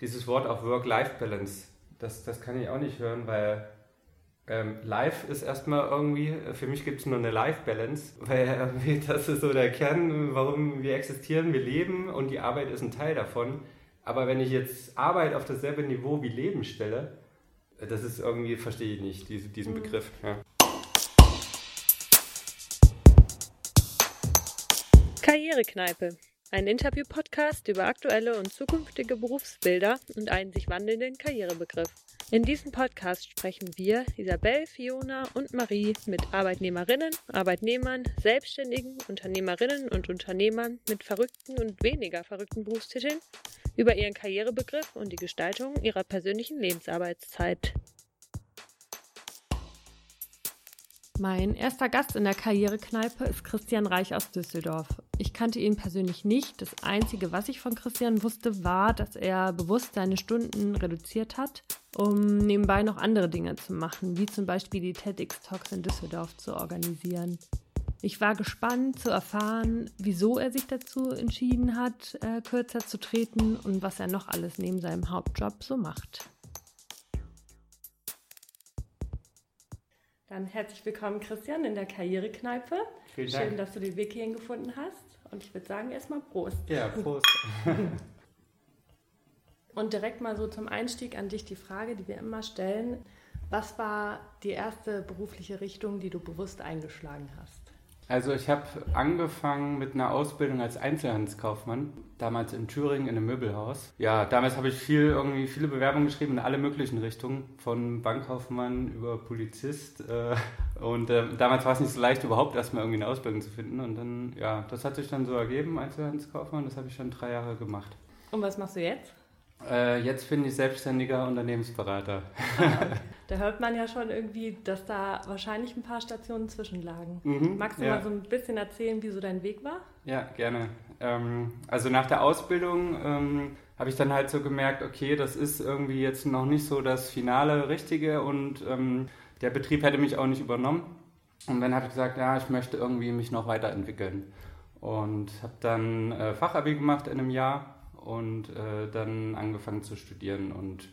dieses Wort auch Work-Life-Balance, das, das kann ich auch nicht hören, weil ähm, Life ist erstmal irgendwie, für mich gibt es nur eine Life-Balance, weil das ist so der Kern, warum wir existieren, wir leben und die Arbeit ist ein Teil davon. Aber wenn ich jetzt Arbeit auf dasselbe Niveau wie Leben stelle, das ist irgendwie, verstehe ich nicht, diese, diesen mhm. Begriff. Ja. Karrierekneipe. Ein Interview-Podcast über aktuelle und zukünftige Berufsbilder und einen sich wandelnden Karrierebegriff. In diesem Podcast sprechen wir, Isabel, Fiona und Marie, mit Arbeitnehmerinnen, Arbeitnehmern, Selbstständigen, Unternehmerinnen und Unternehmern mit verrückten und weniger verrückten Berufstiteln über ihren Karrierebegriff und die Gestaltung ihrer persönlichen Lebensarbeitszeit. Mein erster Gast in der Karrierekneipe ist Christian Reich aus Düsseldorf. Ich kannte ihn persönlich nicht. Das Einzige, was ich von Christian wusste, war, dass er bewusst seine Stunden reduziert hat, um nebenbei noch andere Dinge zu machen, wie zum Beispiel die TEDx Talks in Düsseldorf zu organisieren. Ich war gespannt zu erfahren, wieso er sich dazu entschieden hat, äh, kürzer zu treten und was er noch alles neben seinem Hauptjob so macht. Dann herzlich willkommen, Christian, in der Karrierekneipe. Vielen Dank. Schön, dass du den Weg hierhin gefunden hast. Und ich würde sagen, erstmal Prost. Ja, Prost. Und direkt mal so zum Einstieg an dich die Frage, die wir immer stellen. Was war die erste berufliche Richtung, die du bewusst eingeschlagen hast? Also ich habe angefangen mit einer Ausbildung als Einzelhandelskaufmann, damals in Thüringen in einem Möbelhaus. Ja, damals habe ich viel irgendwie viele Bewerbungen geschrieben in alle möglichen Richtungen, von Bankkaufmann über Polizist. Äh, und äh, damals war es nicht so leicht, überhaupt erstmal irgendwie eine Ausbildung zu finden. Und dann, ja, das hat sich dann so ergeben, Einzelhandelskaufmann, das habe ich dann drei Jahre gemacht. Und was machst du jetzt? Äh, jetzt bin ich selbstständiger Unternehmensberater. Ah, da hört man ja schon irgendwie, dass da wahrscheinlich ein paar Stationen zwischenlagen. Mhm, Magst du ja. mal so ein bisschen erzählen, wie so dein Weg war? Ja, gerne. Ähm, also nach der Ausbildung ähm, habe ich dann halt so gemerkt, okay, das ist irgendwie jetzt noch nicht so das finale Richtige und ähm, der Betrieb hätte mich auch nicht übernommen. Und dann habe ich gesagt, ja, ich möchte irgendwie mich noch weiterentwickeln. Und habe dann äh, Fachabi gemacht in einem Jahr und äh, dann angefangen zu studieren. Und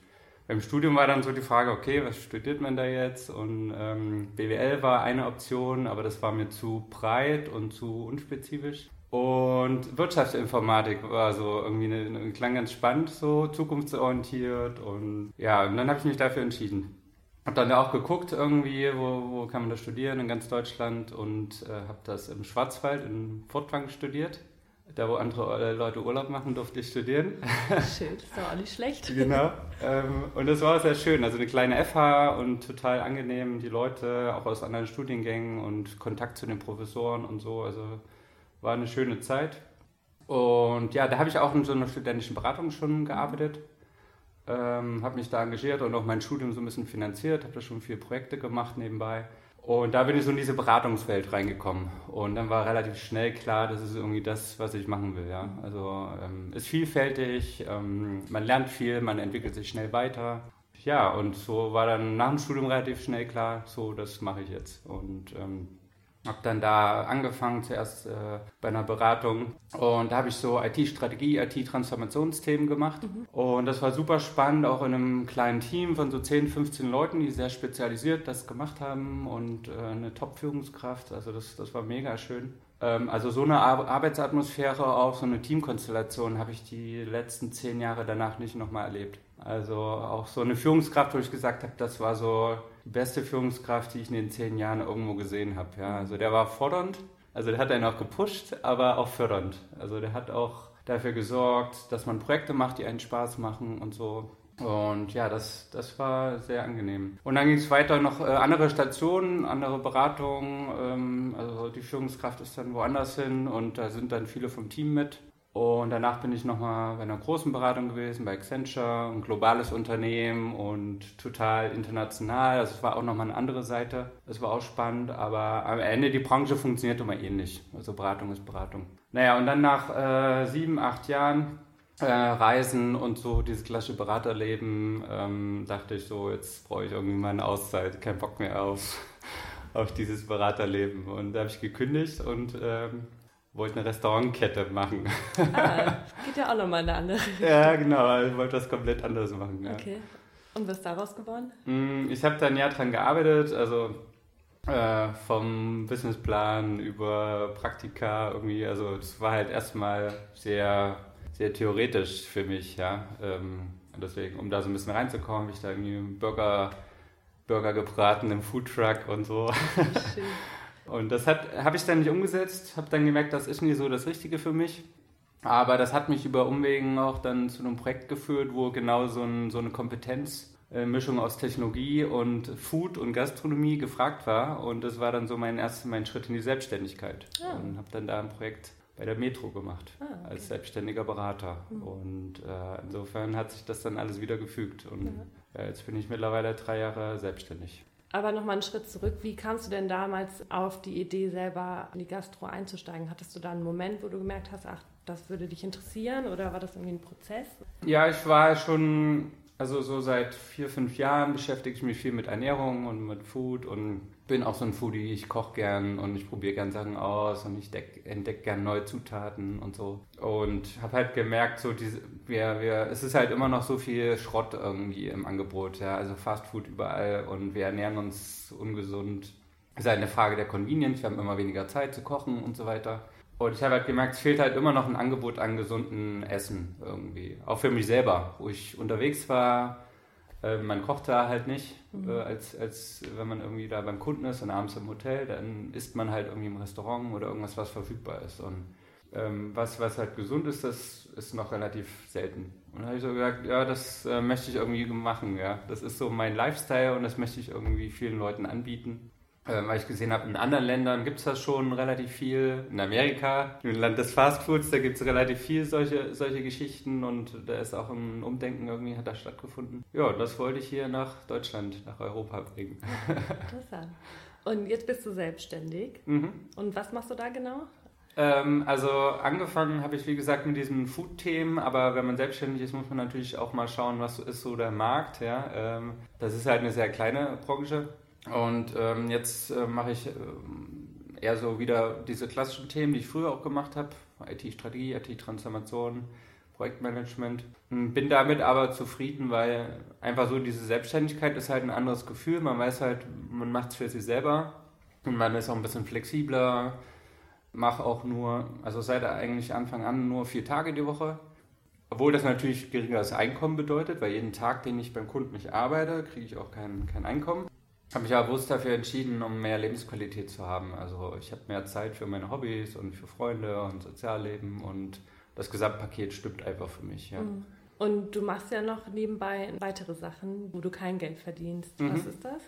beim Studium war dann so die Frage, okay, was studiert man da jetzt? Und ähm, BWL war eine Option, aber das war mir zu breit und zu unspezifisch. Und Wirtschaftsinformatik war so irgendwie eine, eine klang ganz spannend, so zukunftsorientiert. Und ja, und dann habe ich mich dafür entschieden. Habe dann auch geguckt irgendwie, wo, wo kann man das studieren in ganz Deutschland und äh, habe das im Schwarzwald in Furtwangen studiert da wo andere äh, Leute Urlaub machen, durfte ich studieren. Schön, ist doch auch nicht schlecht. genau. Ähm, und das war sehr schön. Also eine kleine FH und total angenehm. Die Leute auch aus anderen Studiengängen und Kontakt zu den Professoren und so. Also war eine schöne Zeit. Und ja, da habe ich auch in so einer studentischen Beratung schon gearbeitet. Ähm, habe mich da engagiert und auch mein Studium so ein bisschen finanziert. Habe da schon viele Projekte gemacht nebenbei. Und da bin ich so in diese Beratungswelt reingekommen. Und dann war relativ schnell klar, das ist irgendwie das, was ich machen will. Ja? Also ähm, ist vielfältig, ähm, man lernt viel, man entwickelt sich schnell weiter. Ja, und so war dann nach dem Studium relativ schnell klar, so das mache ich jetzt. Und ähm, habe dann da angefangen, zuerst äh, bei einer Beratung. Und da habe ich so IT-Strategie, IT-Transformationsthemen gemacht. Mhm. Und das war super spannend, auch in einem kleinen Team von so 10, 15 Leuten, die sehr spezialisiert das gemacht haben und äh, eine Top-Führungskraft. Also das, das war mega schön. Ähm, also so eine Ar Arbeitsatmosphäre, auch so eine Teamkonstellation habe ich die letzten zehn Jahre danach nicht nochmal erlebt. Also auch so eine Führungskraft, wo ich gesagt habe, das war so beste Führungskraft, die ich in den zehn Jahren irgendwo gesehen habe. Ja, also der war fordernd, also der hat einen auch gepusht, aber auch fördernd. Also der hat auch dafür gesorgt, dass man Projekte macht, die einen Spaß machen und so. Und ja, das, das war sehr angenehm. Und dann ging es weiter noch äh, andere Stationen, andere Beratungen. Ähm, also die Führungskraft ist dann woanders hin und da sind dann viele vom Team mit. Und danach bin ich nochmal bei einer großen Beratung gewesen, bei Accenture, ein globales Unternehmen und total international. Also es war auch nochmal eine andere Seite. Es war auch spannend, aber am Ende die Branche funktioniert immer ähnlich. Also Beratung ist Beratung. Naja, und dann nach äh, sieben, acht Jahren äh, Reisen und so, dieses klassische Beraterleben, ähm, dachte ich so, jetzt brauche ich irgendwie mal eine Auszeit, kein Bock mehr auf, auf dieses Beraterleben. Und da habe ich gekündigt und ähm, wollte eine Restaurantkette machen. Ah, geht ja auch nochmal in eine andere Richtung. Ja, genau, ich wollte was komplett anderes machen. Ja. Okay. Und was ist daraus geworden? Mm, ich habe da ein Jahr dran gearbeitet, also äh, vom Businessplan über Praktika irgendwie, also das war halt erstmal sehr, sehr theoretisch für mich, ja. Ähm, deswegen, um da so ein bisschen reinzukommen, habe ich da irgendwie Burger, Burger gebraten im Foodtruck und so. Schön. Und das habe ich dann nicht umgesetzt, habe dann gemerkt, das ist nie so das Richtige für mich. Aber das hat mich über Umwegen auch dann zu einem Projekt geführt, wo genau so, ein, so eine Kompetenzmischung aus Technologie und Food und Gastronomie gefragt war. Und das war dann so mein erster mein Schritt in die Selbstständigkeit. Ah. Und habe dann da ein Projekt bei der Metro gemacht, ah, okay. als selbstständiger Berater. Mhm. Und äh, insofern hat sich das dann alles wieder gefügt. Und ja, jetzt bin ich mittlerweile drei Jahre selbstständig. Aber nochmal einen Schritt zurück. Wie kamst du denn damals auf die Idee, selber in die Gastro einzusteigen? Hattest du da einen Moment, wo du gemerkt hast, ach, das würde dich interessieren oder war das irgendwie ein Prozess? Ja, ich war schon, also so seit vier, fünf Jahren beschäftige ich mich viel mit Ernährung und mit Food und bin auch so ein Foodie, ich koche gern und ich probiere gern Sachen aus und ich entdecke gern neue Zutaten und so. Und habe halt gemerkt, so diese, wir, wir, es ist halt immer noch so viel Schrott irgendwie im Angebot, ja, also Fastfood überall und wir ernähren uns ungesund. Es ist halt eine Frage der Convenience, wir haben immer weniger Zeit zu kochen und so weiter. Und ich habe halt gemerkt, es fehlt halt immer noch ein Angebot an gesunden Essen irgendwie. Auch für mich selber, wo ich unterwegs war, man kocht da halt nicht, mhm. äh, als, als wenn man irgendwie da beim Kunden ist und abends im Hotel, dann isst man halt irgendwie im Restaurant oder irgendwas, was verfügbar ist. Und ähm, was, was halt gesund ist, das ist noch relativ selten. Und da habe ich so gesagt, ja, das äh, möchte ich irgendwie machen, ja. Das ist so mein Lifestyle und das möchte ich irgendwie vielen Leuten anbieten. Ähm, weil ich gesehen habe, in anderen Ländern gibt es das schon relativ viel. In Amerika, im Land des Fastfoods, da gibt es relativ viel solche, solche Geschichten und da ist auch ein Umdenken irgendwie hat da stattgefunden. Ja, das wollte ich hier nach Deutschland, nach Europa bringen. Interessant. Und jetzt bist du selbstständig. Mhm. Und was machst du da genau? Ähm, also angefangen habe ich wie gesagt mit diesen Food-Themen, aber wenn man selbstständig ist, muss man natürlich auch mal schauen, was ist so der Markt. Ja? Ähm, das ist halt eine sehr kleine Branche und ähm, jetzt äh, mache ich äh, eher so wieder diese klassischen Themen, die ich früher auch gemacht habe. IT-Strategie, IT-Transformation, Projektmanagement. Hm, bin damit aber zufrieden, weil einfach so diese Selbstständigkeit ist halt ein anderes Gefühl. Man weiß halt, man macht es für sich selber und man ist auch ein bisschen flexibler. Mache auch nur, also seit eigentlich Anfang an nur vier Tage die Woche. Obwohl das natürlich geringeres Einkommen bedeutet, weil jeden Tag, den ich beim Kunden nicht arbeite, kriege ich auch kein, kein Einkommen habe mich aber bewusst dafür entschieden, um mehr Lebensqualität zu haben. Also ich habe mehr Zeit für meine Hobbys und für Freunde und Sozialleben und das Gesamtpaket stimmt einfach für mich. Ja. Mhm. Und du machst ja noch nebenbei weitere Sachen, wo du kein Geld verdienst. Mhm. Was ist das?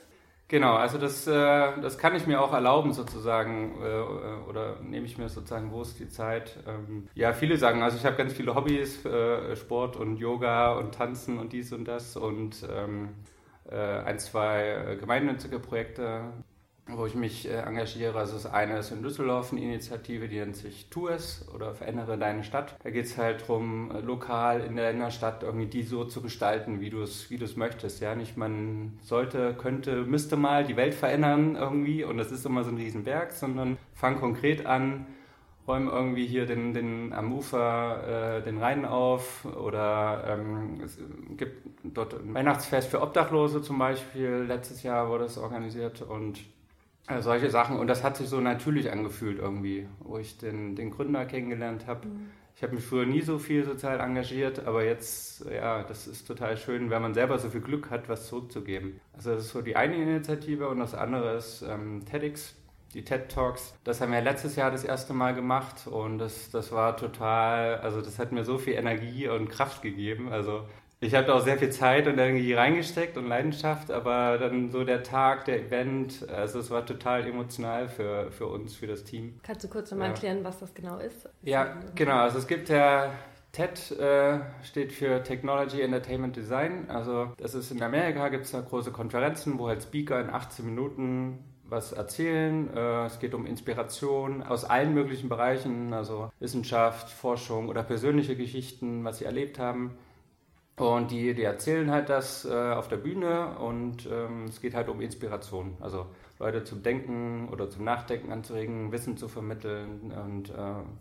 Genau, also das, äh, das kann ich mir auch erlauben sozusagen äh, oder nehme ich mir sozusagen, wo ist die Zeit? Ähm, ja, viele sagen, also ich habe ganz viele Hobbys, äh, Sport und Yoga und Tanzen und dies und das und ähm, äh, ein, zwei äh, gemeinnützige Projekte, wo ich mich äh, engagiere. Also das eine ist in Düsseldorf eine Initiative, die nennt sich Tu es oder Verändere deine Stadt. Da geht es halt darum, lokal in der Stadt irgendwie die so zu gestalten, wie du es wie möchtest. Ja, nicht man sollte, könnte, müsste mal die Welt verändern irgendwie und das ist immer so ein Riesenberg, sondern fang konkret an, räumen irgendwie hier den, den am Ufer äh, den Rhein auf oder ähm, es gibt dort ein Weihnachtsfest für Obdachlose zum Beispiel. Letztes Jahr wurde es organisiert und äh, solche Sachen. Und das hat sich so natürlich angefühlt irgendwie, wo ich den, den Gründer kennengelernt habe. Mhm. Ich habe mich früher nie so viel sozial engagiert, aber jetzt, ja, das ist total schön, wenn man selber so viel Glück hat, was zurückzugeben. Also das ist so die eine Initiative und das andere ist ähm, TEDx die TED Talks. Das haben wir letztes Jahr das erste Mal gemacht und das, das war total, also das hat mir so viel Energie und Kraft gegeben. Also ich habe da auch sehr viel Zeit und Energie reingesteckt und Leidenschaft, aber dann so der Tag, der Event, also es war total emotional für, für uns, für das Team. Kannst du kurz nochmal ja. erklären, was das genau ist? Ja, genau. Also es gibt ja TED äh, steht für Technology Entertainment Design. Also das ist in Amerika, gibt es da große Konferenzen, wo halt Speaker in 18 Minuten was erzählen. Äh, es geht um Inspiration aus allen möglichen Bereichen, also Wissenschaft, Forschung oder persönliche Geschichten, was sie erlebt haben. Und die, die erzählen halt das äh, auf der Bühne und ähm, es geht halt um Inspiration. Also Leute zum Denken oder zum Nachdenken anzuregen, Wissen zu vermitteln und äh,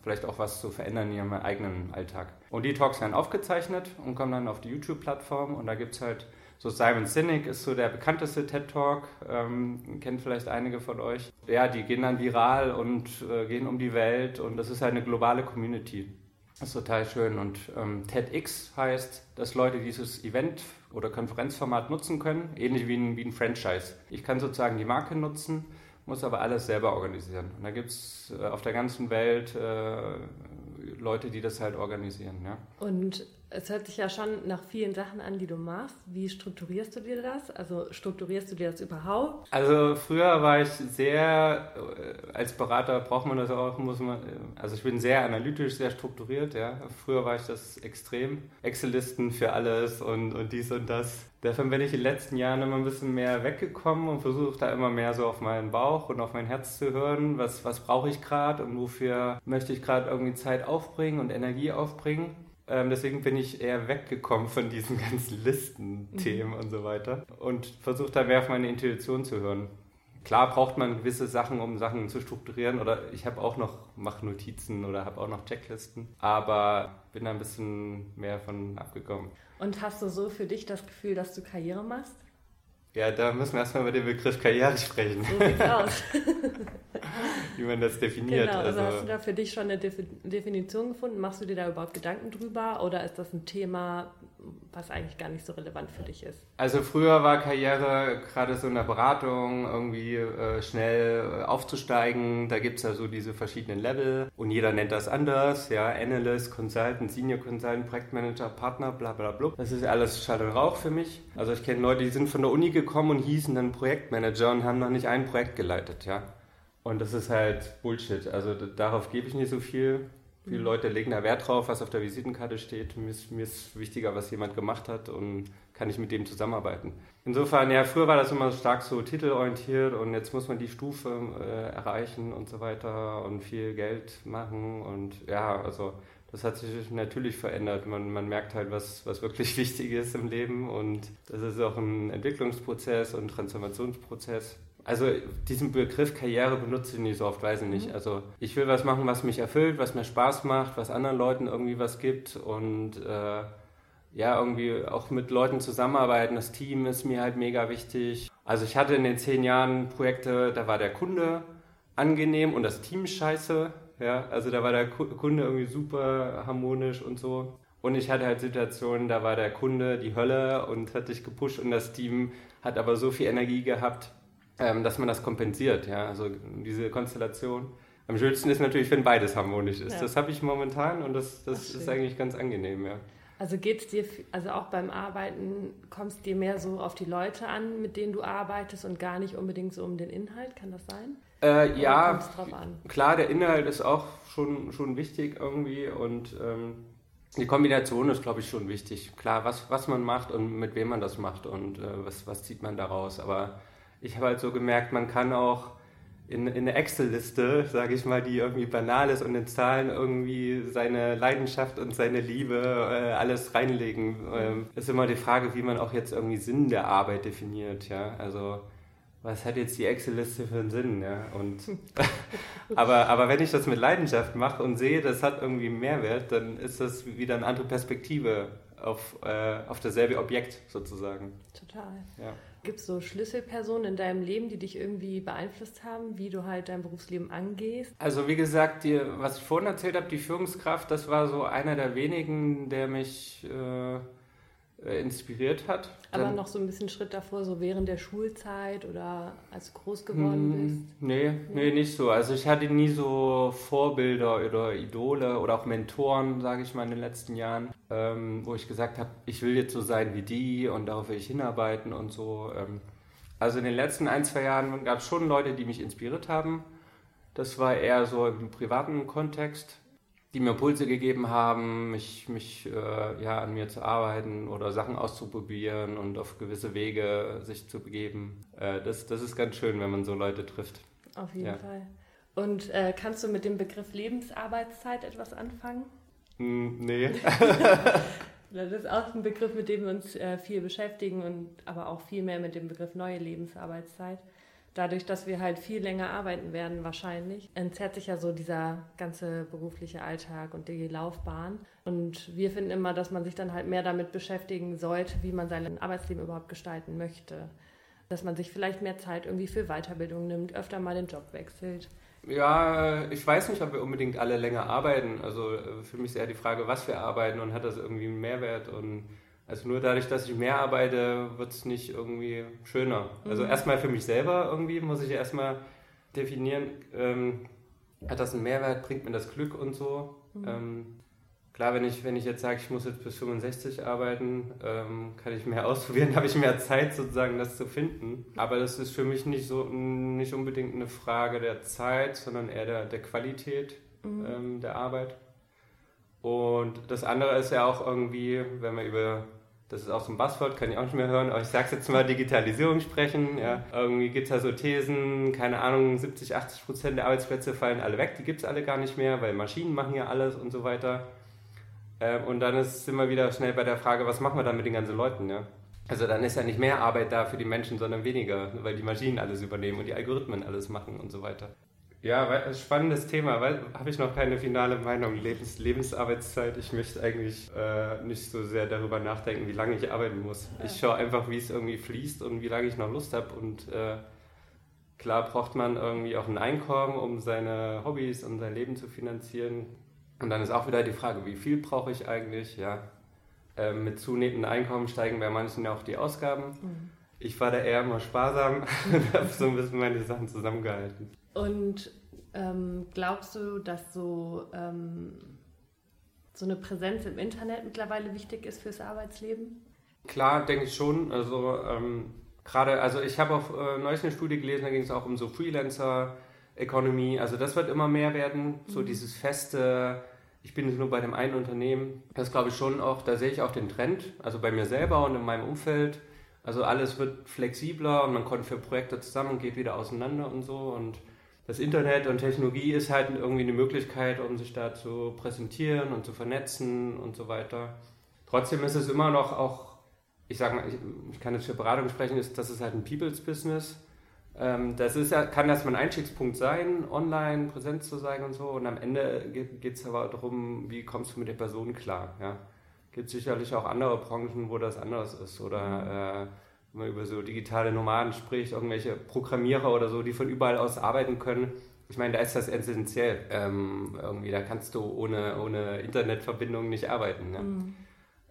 vielleicht auch was zu verändern in ihrem eigenen Alltag. Und die Talks werden aufgezeichnet und kommen dann auf die YouTube-Plattform und da gibt es halt so Simon Sinek ist so der bekannteste TED-Talk, ähm, kennt vielleicht einige von euch. Ja, die gehen dann viral und äh, gehen um die Welt und das ist halt eine globale Community. Das ist total schön. Und ähm, TEDx heißt, dass Leute dieses Event oder Konferenzformat nutzen können, ähnlich wie ein, wie ein Franchise. Ich kann sozusagen die Marke nutzen, muss aber alles selber organisieren. Und da gibt es äh, auf der ganzen Welt äh, Leute, die das halt organisieren. Ja. Und es hört sich ja schon nach vielen Sachen an, die du machst. Wie strukturierst du dir das? Also strukturierst du dir das überhaupt? Also früher war ich sehr, äh, als Berater braucht man das auch, muss man, äh, also ich bin sehr analytisch, sehr strukturiert, ja. Früher war ich das extrem. Excel-Listen für alles und, und dies und das. Davon bin ich in den letzten Jahren immer ein bisschen mehr weggekommen und versuche da immer mehr so auf meinen Bauch und auf mein Herz zu hören. Was, was brauche ich gerade und wofür möchte ich gerade irgendwie Zeit aufbringen und Energie aufbringen. Ähm, deswegen bin ich eher weggekommen von diesen ganzen Listenthemen mhm. und so weiter und versuche da mehr auf meine Intuition zu hören. Klar braucht man gewisse Sachen, um Sachen zu strukturieren oder ich habe auch noch, mache Notizen oder habe auch noch Checklisten, aber bin da ein bisschen mehr von abgekommen. Und hast du so für dich das Gefühl, dass du Karriere machst? Ja, da müssen wir erstmal über den Begriff Karriere sprechen. So sieht's aus. Wie man das definiert. Genau, also, also hast du da für dich schon eine Definition gefunden? Machst du dir da überhaupt Gedanken drüber oder ist das ein Thema, was eigentlich gar nicht so relevant für dich ist? Also früher war Karriere gerade so in der Beratung irgendwie äh, schnell äh, aufzusteigen. Da gibt es ja so diese verschiedenen Level und jeder nennt das anders. Ja, Analyst, Consultant, Senior Consultant, Projektmanager, Partner, bla bla bla. Das ist alles Schall und Rauch für mich. Also ich kenne Leute, die sind von der Uni gekommen und hießen dann Projektmanager und haben noch nicht ein Projekt geleitet. Ja. Und das ist halt Bullshit. Also darauf gebe ich nicht so viel. Viele mhm. Leute legen da Wert drauf, was auf der Visitenkarte steht. Mir ist, mir ist wichtiger, was jemand gemacht hat und kann ich mit dem zusammenarbeiten. Insofern, ja, früher war das immer stark so titelorientiert und jetzt muss man die Stufe äh, erreichen und so weiter und viel Geld machen und ja, also das hat sich natürlich verändert. Man, man merkt halt, was, was wirklich wichtig ist im Leben und das ist auch ein Entwicklungsprozess und Transformationsprozess. Also diesen Begriff Karriere benutze ich nicht so oft, weiß ich nicht. Mhm. Also ich will was machen, was mich erfüllt, was mir Spaß macht, was anderen Leuten irgendwie was gibt und äh, ja, irgendwie auch mit Leuten zusammenarbeiten. Das Team ist mir halt mega wichtig. Also ich hatte in den zehn Jahren Projekte, da war der Kunde angenehm und das Team scheiße. Ja, also da war der Kunde irgendwie super harmonisch und so. Und ich hatte halt Situationen, da war der Kunde die Hölle und hat dich gepusht und das Team hat aber so viel Energie gehabt, ähm, dass man das kompensiert. Ja? Also diese Konstellation. Am schönsten ist natürlich, wenn beides harmonisch ist. Ja. Das habe ich momentan und das, das ist eigentlich ganz angenehm. Ja. Also geht es dir, also auch beim Arbeiten, kommst dir mehr so auf die Leute an, mit denen du arbeitest und gar nicht unbedingt so um den Inhalt? Kann das sein? Äh, ja, klar, der Inhalt ist auch schon, schon wichtig irgendwie und ähm, die Kombination ist, glaube ich, schon wichtig. Klar, was, was man macht und mit wem man das macht und äh, was, was zieht man daraus. Aber ich habe halt so gemerkt, man kann auch in, in eine Excel-Liste, sage ich mal, die irgendwie banal ist und in Zahlen irgendwie seine Leidenschaft und seine Liebe äh, alles reinlegen. Ähm, ist immer die Frage, wie man auch jetzt irgendwie Sinn der Arbeit definiert, ja. Also was hat jetzt die Excel-Liste für einen Sinn, ja? Und aber, aber wenn ich das mit Leidenschaft mache und sehe, das hat irgendwie einen Mehrwert, dann ist das wieder eine andere Perspektive auf, äh, auf dasselbe Objekt sozusagen. Total. Ja. Gibt es so Schlüsselpersonen in deinem Leben, die dich irgendwie beeinflusst haben, wie du halt dein Berufsleben angehst? Also wie gesagt, die, was ich vorhin erzählt habe, die Führungskraft, das war so einer der wenigen, der mich äh, inspiriert hat. Aber Dann, noch so ein bisschen Schritt davor, so während der Schulzeit oder als du groß geworden hm, bist? Nee, nee, nicht so. Also ich hatte nie so Vorbilder oder Idole oder auch Mentoren, sage ich mal, in den letzten Jahren, ähm, wo ich gesagt habe, ich will jetzt so sein wie die und darauf will ich hinarbeiten und so. Ähm, also in den letzten ein, zwei Jahren gab es schon Leute, die mich inspiriert haben. Das war eher so im privaten Kontext die mir Impulse gegeben haben, mich, mich äh, ja, an mir zu arbeiten oder Sachen auszuprobieren und auf gewisse Wege sich zu begeben. Äh, das, das ist ganz schön, wenn man so Leute trifft. Auf jeden ja. Fall. Und äh, kannst du mit dem Begriff Lebensarbeitszeit etwas anfangen? Hm, nee. Das ist auch ein Begriff, mit dem wir uns äh, viel beschäftigen und aber auch viel mehr mit dem Begriff neue Lebensarbeitszeit. Dadurch, dass wir halt viel länger arbeiten werden, wahrscheinlich, entzerrt sich ja so dieser ganze berufliche Alltag und die Laufbahn. Und wir finden immer, dass man sich dann halt mehr damit beschäftigen sollte, wie man sein Arbeitsleben überhaupt gestalten möchte. Dass man sich vielleicht mehr Zeit irgendwie für Weiterbildung nimmt, öfter mal den Job wechselt. Ja, ich weiß nicht, ob wir unbedingt alle länger arbeiten. Also äh, für mich ist eher die Frage, was wir arbeiten und hat das irgendwie einen Mehrwert und also nur dadurch, dass ich mehr arbeite, wird es nicht irgendwie schöner. Also mhm. erstmal für mich selber irgendwie muss ich erstmal definieren, ähm, hat das einen Mehrwert, bringt mir das Glück und so. Mhm. Ähm, klar, wenn ich, wenn ich jetzt sage, ich muss jetzt bis 65 arbeiten, ähm, kann ich mehr ausprobieren, habe ich mehr Zeit sozusagen, das zu finden. Aber das ist für mich nicht so nicht unbedingt eine Frage der Zeit, sondern eher der, der Qualität mhm. Ähm, der Arbeit. Und das andere ist ja auch irgendwie, wenn wir über, das ist auch so ein Buzzword, kann ich auch nicht mehr hören, aber ich sage jetzt mal Digitalisierung sprechen. Ja. Irgendwie gibt es da so Thesen, keine Ahnung, 70, 80 Prozent der Arbeitsplätze fallen alle weg, die gibt es alle gar nicht mehr, weil Maschinen machen ja alles und so weiter. Ähm, und dann ist, sind wir wieder schnell bei der Frage, was machen wir dann mit den ganzen Leuten? Ja? Also dann ist ja nicht mehr Arbeit da für die Menschen, sondern weniger, weil die Maschinen alles übernehmen und die Algorithmen alles machen und so weiter. Ja, spannendes Thema, weil habe ich noch keine finale Meinung. Lebens, Lebensarbeitszeit. Ich möchte eigentlich äh, nicht so sehr darüber nachdenken, wie lange ich arbeiten muss. Ich schaue einfach, wie es irgendwie fließt und wie lange ich noch Lust habe. Und äh, klar braucht man irgendwie auch ein Einkommen, um seine Hobbys und sein Leben zu finanzieren. Und dann ist auch wieder die Frage, wie viel brauche ich eigentlich? Ja, äh, mit zunehmendem Einkommen steigen bei manchen ja auch die Ausgaben. Mhm. Ich war da eher immer sparsam und habe so ein bisschen meine Sachen zusammengehalten. Und ähm, glaubst du, dass so, ähm, so eine Präsenz im Internet mittlerweile wichtig ist fürs Arbeitsleben? Klar, denke ich schon. Also ähm, gerade, also ich habe auch äh, neulich eine Studie gelesen, da ging es auch um so Freelancer. Economy, also das wird immer mehr werden, so mhm. dieses feste, ich bin nur bei dem einen Unternehmen, das glaube ich schon auch, da sehe ich auch den Trend, also bei mir selber und in meinem Umfeld, also alles wird flexibler und man kommt für Projekte zusammen und geht wieder auseinander und so und das Internet und Technologie ist halt irgendwie eine Möglichkeit, um sich da zu präsentieren und zu vernetzen und so weiter. Trotzdem ist es immer noch auch, ich sage mal, ich, ich, kann jetzt für Beratung sprechen, ist, das ist halt ein People's Business. Ähm, das ist ja, kann erstmal ein Einstiegspunkt sein, online präsent zu sein und so. Und am Ende geht es aber darum, wie kommst du mit der Person klar. Ja? Gibt sicherlich auch andere Branchen, wo das anders ist. Oder äh, wenn man über so digitale Nomaden spricht, irgendwelche Programmierer oder so, die von überall aus arbeiten können. Ich meine, da ist das essentiell. Ähm, irgendwie, da kannst du ohne, ohne Internetverbindung nicht arbeiten. Ne? Mhm.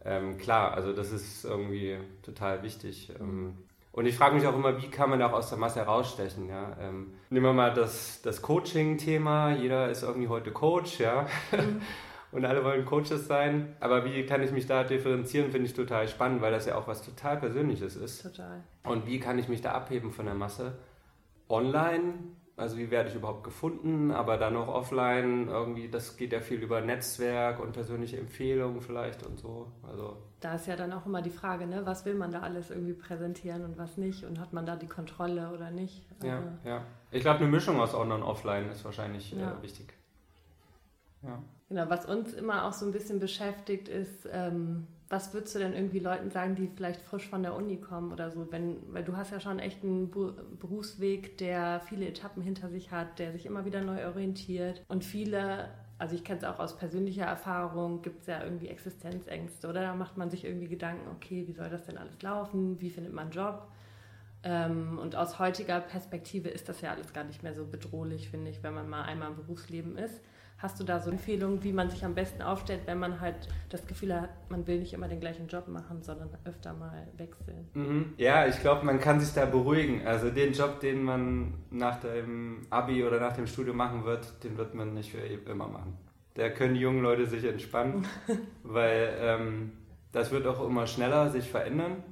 Ähm, klar, also das ist irgendwie total wichtig. Ähm, und ich frage mich auch immer, wie kann man auch aus der Masse herausstechen? Ja? Ähm, nehmen wir mal das, das Coaching-Thema. Jeder ist irgendwie heute Coach, ja. Mhm. und alle wollen Coaches sein. Aber wie kann ich mich da differenzieren, finde ich total spannend, weil das ja auch was total Persönliches ist. Total. Und wie kann ich mich da abheben von der Masse? Online, also wie werde ich überhaupt gefunden, aber dann auch offline, irgendwie, das geht ja viel über Netzwerk und persönliche Empfehlungen vielleicht und so. Also da ist ja dann auch immer die Frage, ne, was will man da alles irgendwie präsentieren und was nicht und hat man da die Kontrolle oder nicht? Also ja, ja. Ich glaube, eine Mischung aus Online und Offline ist wahrscheinlich ja. äh, wichtig. Ja. Genau, was uns immer auch so ein bisschen beschäftigt ist, ähm, was würdest du denn irgendwie Leuten sagen, die vielleicht frisch von der Uni kommen oder so? Wenn, weil du hast ja schon echt einen Berufsweg, der viele Etappen hinter sich hat, der sich immer wieder neu orientiert und viele, also ich kenne es auch aus persönlicher Erfahrung, gibt es ja irgendwie Existenzängste oder da macht man sich irgendwie Gedanken, okay, wie soll das denn alles laufen? Wie findet man einen Job? Ähm, und aus heutiger Perspektive ist das ja alles gar nicht mehr so bedrohlich, finde ich, wenn man mal einmal im Berufsleben ist. Hast du da so Empfehlungen, wie man sich am besten aufstellt, wenn man halt das Gefühl hat, man will nicht immer den gleichen Job machen, sondern öfter mal wechseln? Mhm. Ja, ich glaube, man kann sich da beruhigen. Also den Job, den man nach dem Abi oder nach dem Studium machen wird, den wird man nicht für immer machen. Da können die jungen Leute sich entspannen, weil ähm, das wird auch immer schneller sich verändern.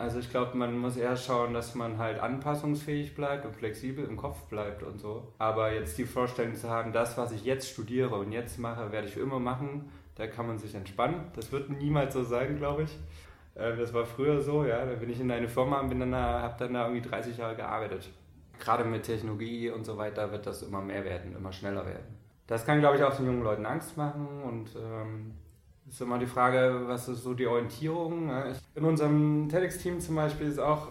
Also ich glaube, man muss eher schauen, dass man halt anpassungsfähig bleibt und flexibel im Kopf bleibt und so. Aber jetzt die Vorstellung zu haben, das, was ich jetzt studiere und jetzt mache, werde ich für immer machen, da kann man sich entspannen. Das wird niemals so sein, glaube ich. Äh, das war früher so, ja. Da bin ich in eine Firma und dann habe dann da irgendwie 30 Jahre gearbeitet. Gerade mit Technologie und so weiter wird das immer mehr werden, immer schneller werden. Das kann, glaube ich, auch den jungen Leuten Angst machen und ähm, ist immer die Frage, was ist so die Orientierung? In unserem TEDx-Team zum Beispiel ist auch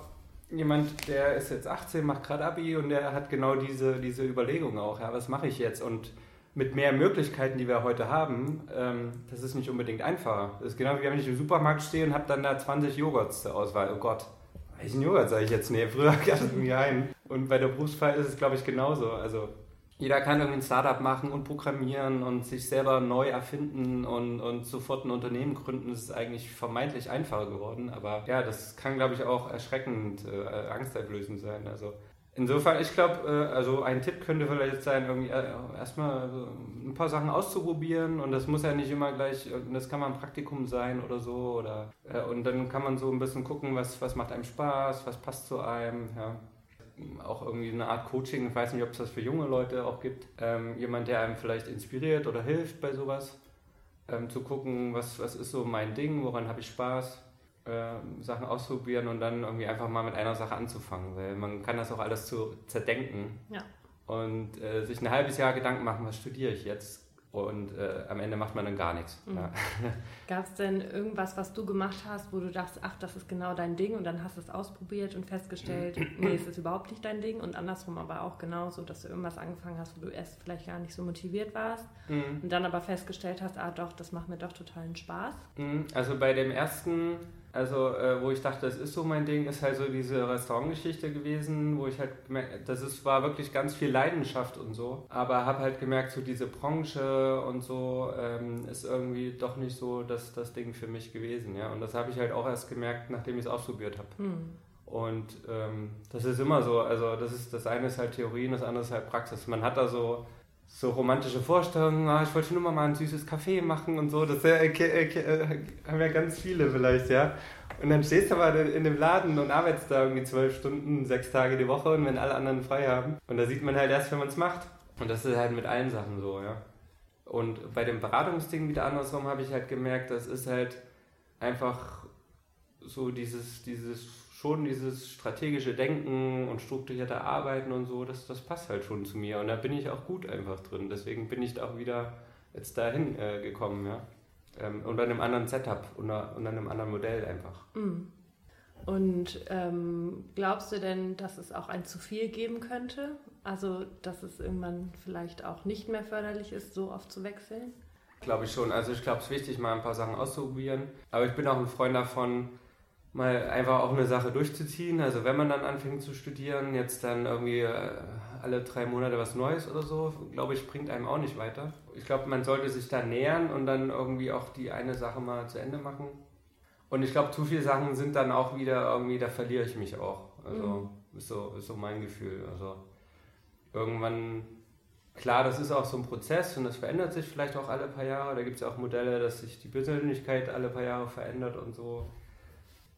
jemand, der ist jetzt 18, macht gerade Abi und der hat genau diese, diese Überlegung auch, ja, was mache ich jetzt? Und mit mehr Möglichkeiten, die wir heute haben, ähm, das ist nicht unbedingt einfacher. Das ist genau wie wenn ich im Supermarkt stehe und habe dann da 20 Joghurts zur Auswahl. Oh Gott, welchen Joghurt soll ich jetzt nehmen? Früher gab es irgendwie einen. Und bei der Berufswahl ist es, glaube ich, genauso. Also jeder kann irgendwie ein Startup machen und programmieren und sich selber neu erfinden und, und sofort ein Unternehmen gründen. Das ist eigentlich vermeintlich einfacher geworden. Aber ja, das kann, glaube ich, auch erschreckend, äh, angsteinflößend sein. Also insofern, ich glaube, äh, also ein Tipp könnte vielleicht sein, irgendwie äh, erstmal so ein paar Sachen auszuprobieren. Und das muss ja nicht immer gleich, das kann mal ein Praktikum sein oder so. Oder, äh, und dann kann man so ein bisschen gucken, was, was macht einem Spaß, was passt zu einem. Ja auch irgendwie eine Art Coaching, ich weiß nicht, ob es das für junge Leute auch gibt, ähm, jemand, der einem vielleicht inspiriert oder hilft bei sowas, ähm, zu gucken, was, was ist so mein Ding, woran habe ich Spaß, äh, Sachen ausprobieren und dann irgendwie einfach mal mit einer Sache anzufangen, weil man kann das auch alles zu zerdenken. Ja. und äh, sich ein halbes Jahr Gedanken machen, was studiere ich jetzt, und äh, am Ende macht man dann gar nichts. Mhm. Ja. Gab es denn irgendwas, was du gemacht hast, wo du dachtest, ach, das ist genau dein Ding und dann hast du es ausprobiert und festgestellt, nee, es ist überhaupt nicht dein Ding und andersrum aber auch genauso, dass du irgendwas angefangen hast, wo du erst vielleicht gar nicht so motiviert warst mhm. und dann aber festgestellt hast, ah doch, das macht mir doch totalen Spaß? Mhm. Also bei dem ersten also, äh, wo ich dachte, das ist so mein Ding, ist halt so diese Restaurantgeschichte gewesen, wo ich halt gemerkt, das ist, war wirklich ganz viel Leidenschaft und so, aber habe halt gemerkt, so diese Branche und so ähm, ist irgendwie doch nicht so das, das Ding für mich gewesen, ja. Und das habe ich halt auch erst gemerkt, nachdem ich es ausprobiert habe. Hm. Und ähm, das ist immer so, also das ist das eine ist halt Theorie und das andere ist halt Praxis. Man hat da so so romantische Vorstellungen, ah, ich wollte nur mal ein süßes Kaffee machen und so, das äh, äh, äh, haben ja ganz viele vielleicht, ja. Und dann stehst du aber in dem Laden und arbeitest da irgendwie zwölf Stunden, sechs Tage die Woche und wenn alle anderen frei haben. Und da sieht man halt erst, wenn man es macht. Und das ist halt mit allen Sachen so, ja. Und bei dem Beratungsding wieder andersrum habe ich halt gemerkt, das ist halt einfach so dieses, dieses schon dieses strategische Denken und strukturierte Arbeiten und so, das, das passt halt schon zu mir. Und da bin ich auch gut einfach drin. Deswegen bin ich da auch wieder jetzt dahin äh, gekommen, ja. Ähm, unter einem anderen Setup, unter, unter einem anderen Modell einfach. Mm. Und ähm, glaubst du denn, dass es auch ein zu viel geben könnte? Also, dass es irgendwann vielleicht auch nicht mehr förderlich ist, so oft zu wechseln? Glaube ich schon. Also, ich glaube, es ist wichtig, mal ein paar Sachen auszuprobieren. Aber ich bin auch ein Freund davon, mal einfach auch eine Sache durchzuziehen. Also wenn man dann anfängt zu studieren, jetzt dann irgendwie äh, alle drei Monate was Neues oder so, glaube ich, bringt einem auch nicht weiter. Ich glaube, man sollte sich da nähern und dann irgendwie auch die eine Sache mal zu Ende machen. Und ich glaube, zu viele Sachen sind dann auch wieder irgendwie, da verliere ich mich auch. Also mhm. ist, so, ist so mein Gefühl. Also irgendwann, klar, das ist auch so ein Prozess und das verändert sich vielleicht auch alle paar Jahre. Da gibt es ja auch Modelle, dass sich die Persönlichkeit alle paar Jahre verändert und so.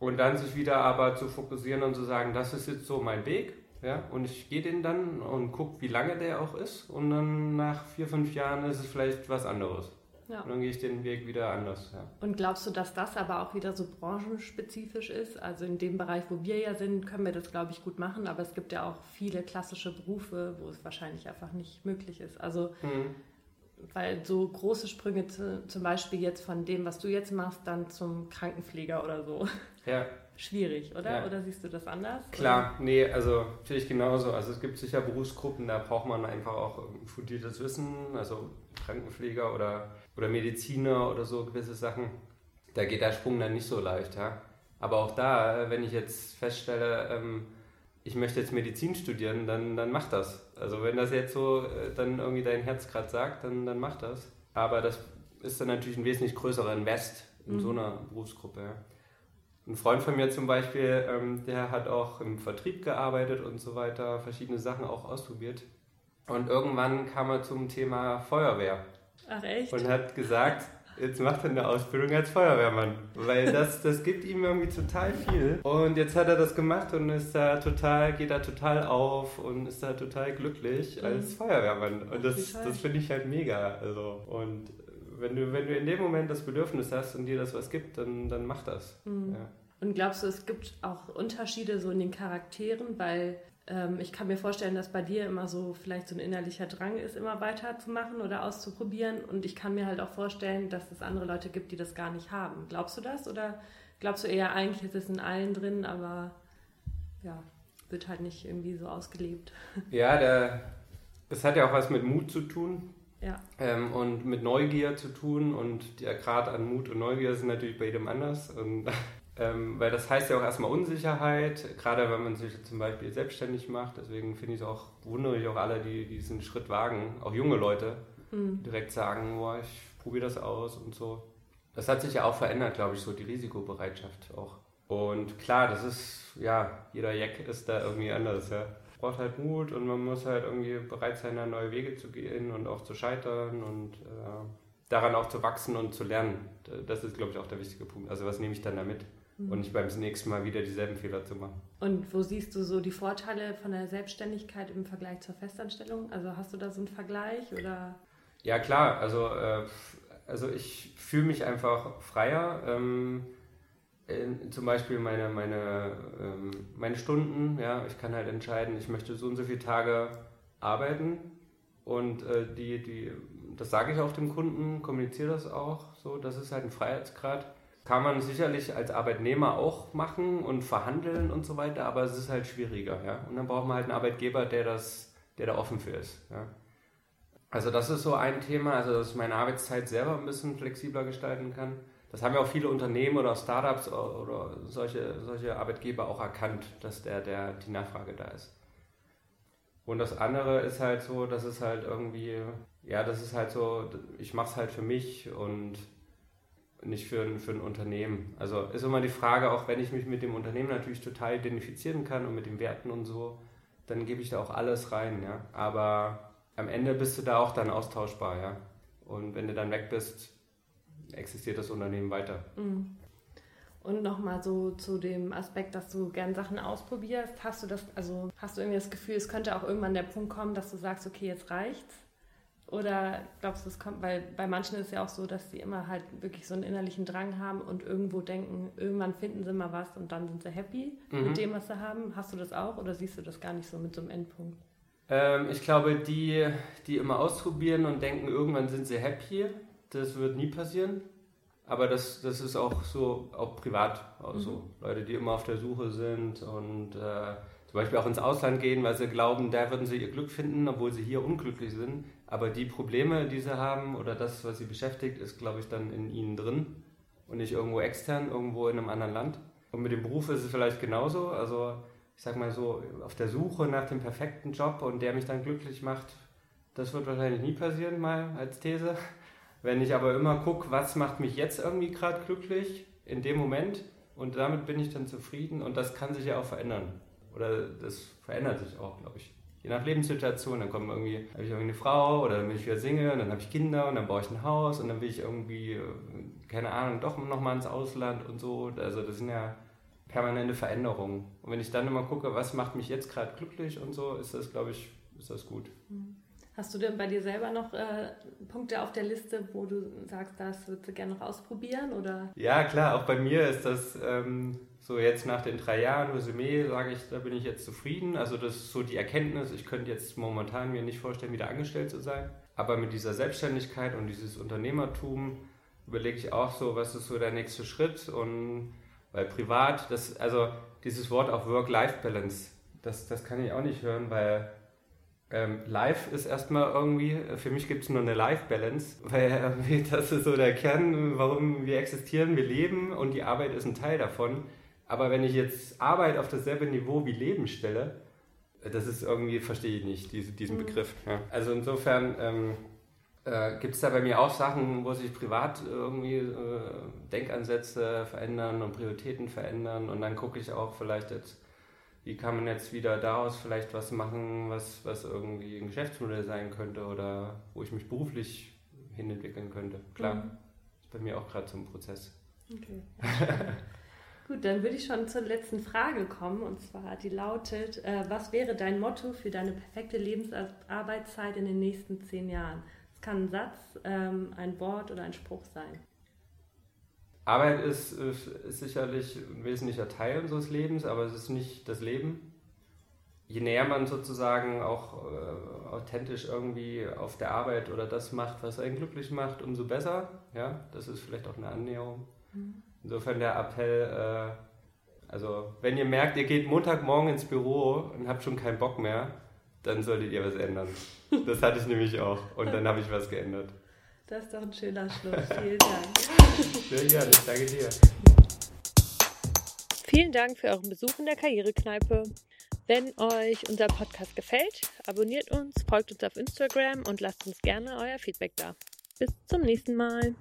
Und dann sich wieder aber zu fokussieren und zu sagen, das ist jetzt so mein Weg. Ja, und ich gehe den dann und gucke, wie lange der auch ist. Und dann nach vier, fünf Jahren ist es vielleicht was anderes. Ja. Und dann gehe ich den Weg wieder anders. Ja. Und glaubst du, dass das aber auch wieder so branchenspezifisch ist? Also in dem Bereich, wo wir ja sind, können wir das, glaube ich, gut machen. Aber es gibt ja auch viele klassische Berufe, wo es wahrscheinlich einfach nicht möglich ist. Also mhm weil so große Sprünge zu, zum Beispiel jetzt von dem, was du jetzt machst, dann zum Krankenpfleger oder so. Ja. Schwierig, oder? Ja. Oder siehst du das anders? Klar, oder? nee, also natürlich genauso. Also es gibt sicher Berufsgruppen, da braucht man einfach auch fundiertes Wissen, also Krankenpfleger oder, oder Mediziner oder so gewisse Sachen. Da geht der Sprung dann nicht so leicht, ja. Aber auch da, wenn ich jetzt feststelle, ähm, ich möchte jetzt Medizin studieren, dann, dann mach das. Also wenn das jetzt so äh, dann irgendwie dein Herz gerade sagt, dann, dann mach das. Aber das ist dann natürlich ein wesentlich größerer Invest in mhm. so einer Berufsgruppe. Ja. Ein Freund von mir zum Beispiel, ähm, der hat auch im Vertrieb gearbeitet und so weiter, verschiedene Sachen auch ausprobiert. Und irgendwann kam er zum Thema Feuerwehr. Ach echt? Und hat gesagt, jetzt macht er eine Ausbildung als Feuerwehrmann, weil das, das gibt ihm irgendwie total viel. Und jetzt hat er das gemacht und ist da total, geht da total auf und ist da total glücklich mhm. als Feuerwehrmann. Und das, das finde ich halt mega. Also, und wenn du, wenn du in dem Moment das Bedürfnis hast und dir das was gibt, dann, dann mach das. Mhm. Ja. Und glaubst du, es gibt auch Unterschiede so in den Charakteren, weil ähm, ich kann mir vorstellen, dass bei dir immer so vielleicht so ein innerlicher Drang ist, immer weiterzumachen oder auszuprobieren. Und ich kann mir halt auch vorstellen, dass es andere Leute gibt, die das gar nicht haben. Glaubst du das? Oder glaubst du eher, eigentlich ist es in allen drin, aber ja, wird halt nicht irgendwie so ausgelebt? Ja, der, das hat ja auch was mit Mut zu tun. Ja. Ähm, und mit Neugier zu tun. Und der Grad an Mut und Neugier sind natürlich bei jedem anders. Und ähm, weil das heißt ja auch erstmal Unsicherheit, gerade wenn man sich zum Beispiel selbstständig macht. Deswegen finde ich es auch, wundere ich auch alle, die diesen Schritt wagen, auch junge Leute, mhm. direkt sagen, boah, ich probiere das aus und so. Das hat sich ja auch verändert, glaube ich, so die Risikobereitschaft auch. Und klar, das ist, ja, jeder Jack ist da irgendwie anders, ja. Braucht halt Mut und man muss halt irgendwie bereit sein, da neue Wege zu gehen und auch zu scheitern und äh, daran auch zu wachsen und zu lernen. Das ist, glaube ich, auch der wichtige Punkt. Also was nehme ich dann damit? Und nicht beim nächsten Mal wieder dieselben Fehler zu machen. Und wo siehst du so die Vorteile von der Selbstständigkeit im Vergleich zur Festanstellung? Also hast du da so einen Vergleich oder? Ja klar, also, äh, also ich fühle mich einfach freier. Ähm, in, zum Beispiel meine, meine, ähm, meine Stunden, ja, ich kann halt entscheiden, ich möchte so und so viele Tage arbeiten und äh, die, die, das sage ich auch dem Kunden, kommuniziere das auch so, das ist halt ein Freiheitsgrad kann man sicherlich als Arbeitnehmer auch machen und verhandeln und so weiter, aber es ist halt schwieriger, ja. Und dann braucht man halt einen Arbeitgeber, der das, der da offen für ist, ja. Also das ist so ein Thema, also dass ich meine Arbeitszeit selber ein bisschen flexibler gestalten kann. Das haben ja auch viele Unternehmen oder Startups oder solche, solche Arbeitgeber auch erkannt, dass der, der, die Nachfrage da ist. Und das andere ist halt so, dass es halt irgendwie, ja, das ist halt so, ich mache es halt für mich und nicht für ein, für ein Unternehmen. Also ist immer die Frage, auch wenn ich mich mit dem Unternehmen natürlich total identifizieren kann und mit den Werten und so, dann gebe ich da auch alles rein, ja. Aber am Ende bist du da auch dann austauschbar, ja. Und wenn du dann weg bist, existiert das Unternehmen weiter. Mhm. Und nochmal so zu dem Aspekt, dass du gern Sachen ausprobierst. Hast du das, also hast du irgendwie das Gefühl, es könnte auch irgendwann der Punkt kommen, dass du sagst, okay, jetzt reicht's? Oder glaubst du, es kommt, weil bei manchen ist es ja auch so, dass sie immer halt wirklich so einen innerlichen Drang haben und irgendwo denken, irgendwann finden sie mal was und dann sind sie happy mhm. mit dem, was sie haben. Hast du das auch oder siehst du das gar nicht so mit so einem Endpunkt? Ähm, ich glaube, die, die immer ausprobieren und denken, irgendwann sind sie happy, das wird nie passieren. Aber das, das ist auch so, auch privat, also mhm. Leute, die immer auf der Suche sind und äh, zum Beispiel auch ins Ausland gehen, weil sie glauben, da würden sie ihr Glück finden, obwohl sie hier unglücklich sind. Aber die Probleme, die sie haben oder das, was sie beschäftigt, ist, glaube ich, dann in ihnen drin und nicht irgendwo extern, irgendwo in einem anderen Land. Und mit dem Beruf ist es vielleicht genauso. Also ich sag mal so, auf der Suche nach dem perfekten Job und der mich dann glücklich macht, das wird wahrscheinlich nie passieren, mal als These. Wenn ich aber immer gucke, was macht mich jetzt irgendwie gerade glücklich in dem Moment und damit bin ich dann zufrieden und das kann sich ja auch verändern. Oder das verändert sich auch, glaube ich je nach Lebenssituation, dann kommt irgendwie, habe ich irgendwie eine Frau oder dann bin ich wieder Single und dann habe ich Kinder und dann baue ich ein Haus und dann will ich irgendwie, äh, keine Ahnung, doch nochmal ins Ausland und so. Also das sind ja permanente Veränderungen. Und wenn ich dann immer gucke, was macht mich jetzt gerade glücklich und so, ist das, glaube ich, ist das gut. Mhm. Hast du denn bei dir selber noch äh, Punkte auf der Liste, wo du sagst, das würdest du gerne noch ausprobieren? Oder? Ja, klar, auch bei mir ist das ähm, so jetzt nach den drei Jahren Resümee, sage ich, da bin ich jetzt zufrieden. Also das ist so die Erkenntnis, ich könnte jetzt momentan mir nicht vorstellen, wieder angestellt zu sein. Aber mit dieser Selbstständigkeit und dieses Unternehmertum überlege ich auch so, was ist so der nächste Schritt und weil privat, das, also dieses Wort auch Work-Life-Balance, das, das kann ich auch nicht hören, weil ähm, live ist erstmal irgendwie, für mich gibt es nur eine Life-Balance, weil das ist so der Kern, warum wir existieren, wir leben und die Arbeit ist ein Teil davon. Aber wenn ich jetzt Arbeit auf dasselbe Niveau wie Leben stelle, das ist irgendwie, verstehe ich nicht, diese, diesen mhm. Begriff. Ja. Also insofern ähm, äh, gibt es da bei mir auch Sachen, wo sich privat irgendwie äh, Denkansätze verändern und Prioritäten verändern und dann gucke ich auch vielleicht jetzt wie kann man jetzt wieder daraus vielleicht was machen, was, was irgendwie ein Geschäftsmodell sein könnte oder wo ich mich beruflich hinentwickeln könnte. Klar, mhm. ist bei mir auch gerade so ein Prozess. Okay. Gut, dann würde ich schon zur letzten Frage kommen und zwar die lautet, äh, was wäre dein Motto für deine perfekte Lebensarbeitszeit in den nächsten zehn Jahren? Es kann ein Satz, ähm, ein Wort oder ein Spruch sein. Arbeit ist, ist, sicherlich ein wesentlicher Teil unseres Lebens, aber es ist nicht das Leben. je näher man sozusagen auch äh, authentisch irgendwie auf der Arbeit oder das macht, was einen glücklich macht, umso besser. Ja, das ist vielleicht auch eine Annäherung. Mhm. Insofern der Appell, äh, also wenn ihr merkt, ihr geht Montagmorgen ins Büro und habt schon keinen Bock mehr, dann solltet ihr was ändern. Das hatte ich nämlich auch und dann habe ich was geändert. Das ist doch ein schöner Schluss. Vielen Dank. Sehr gerne, danke dir. Vielen Dank für euren Besuch in der Karrierekneipe. Wenn euch unser Podcast gefällt, abonniert uns, folgt uns auf Instagram und lasst uns gerne euer Feedback da. Bis zum nächsten Mal.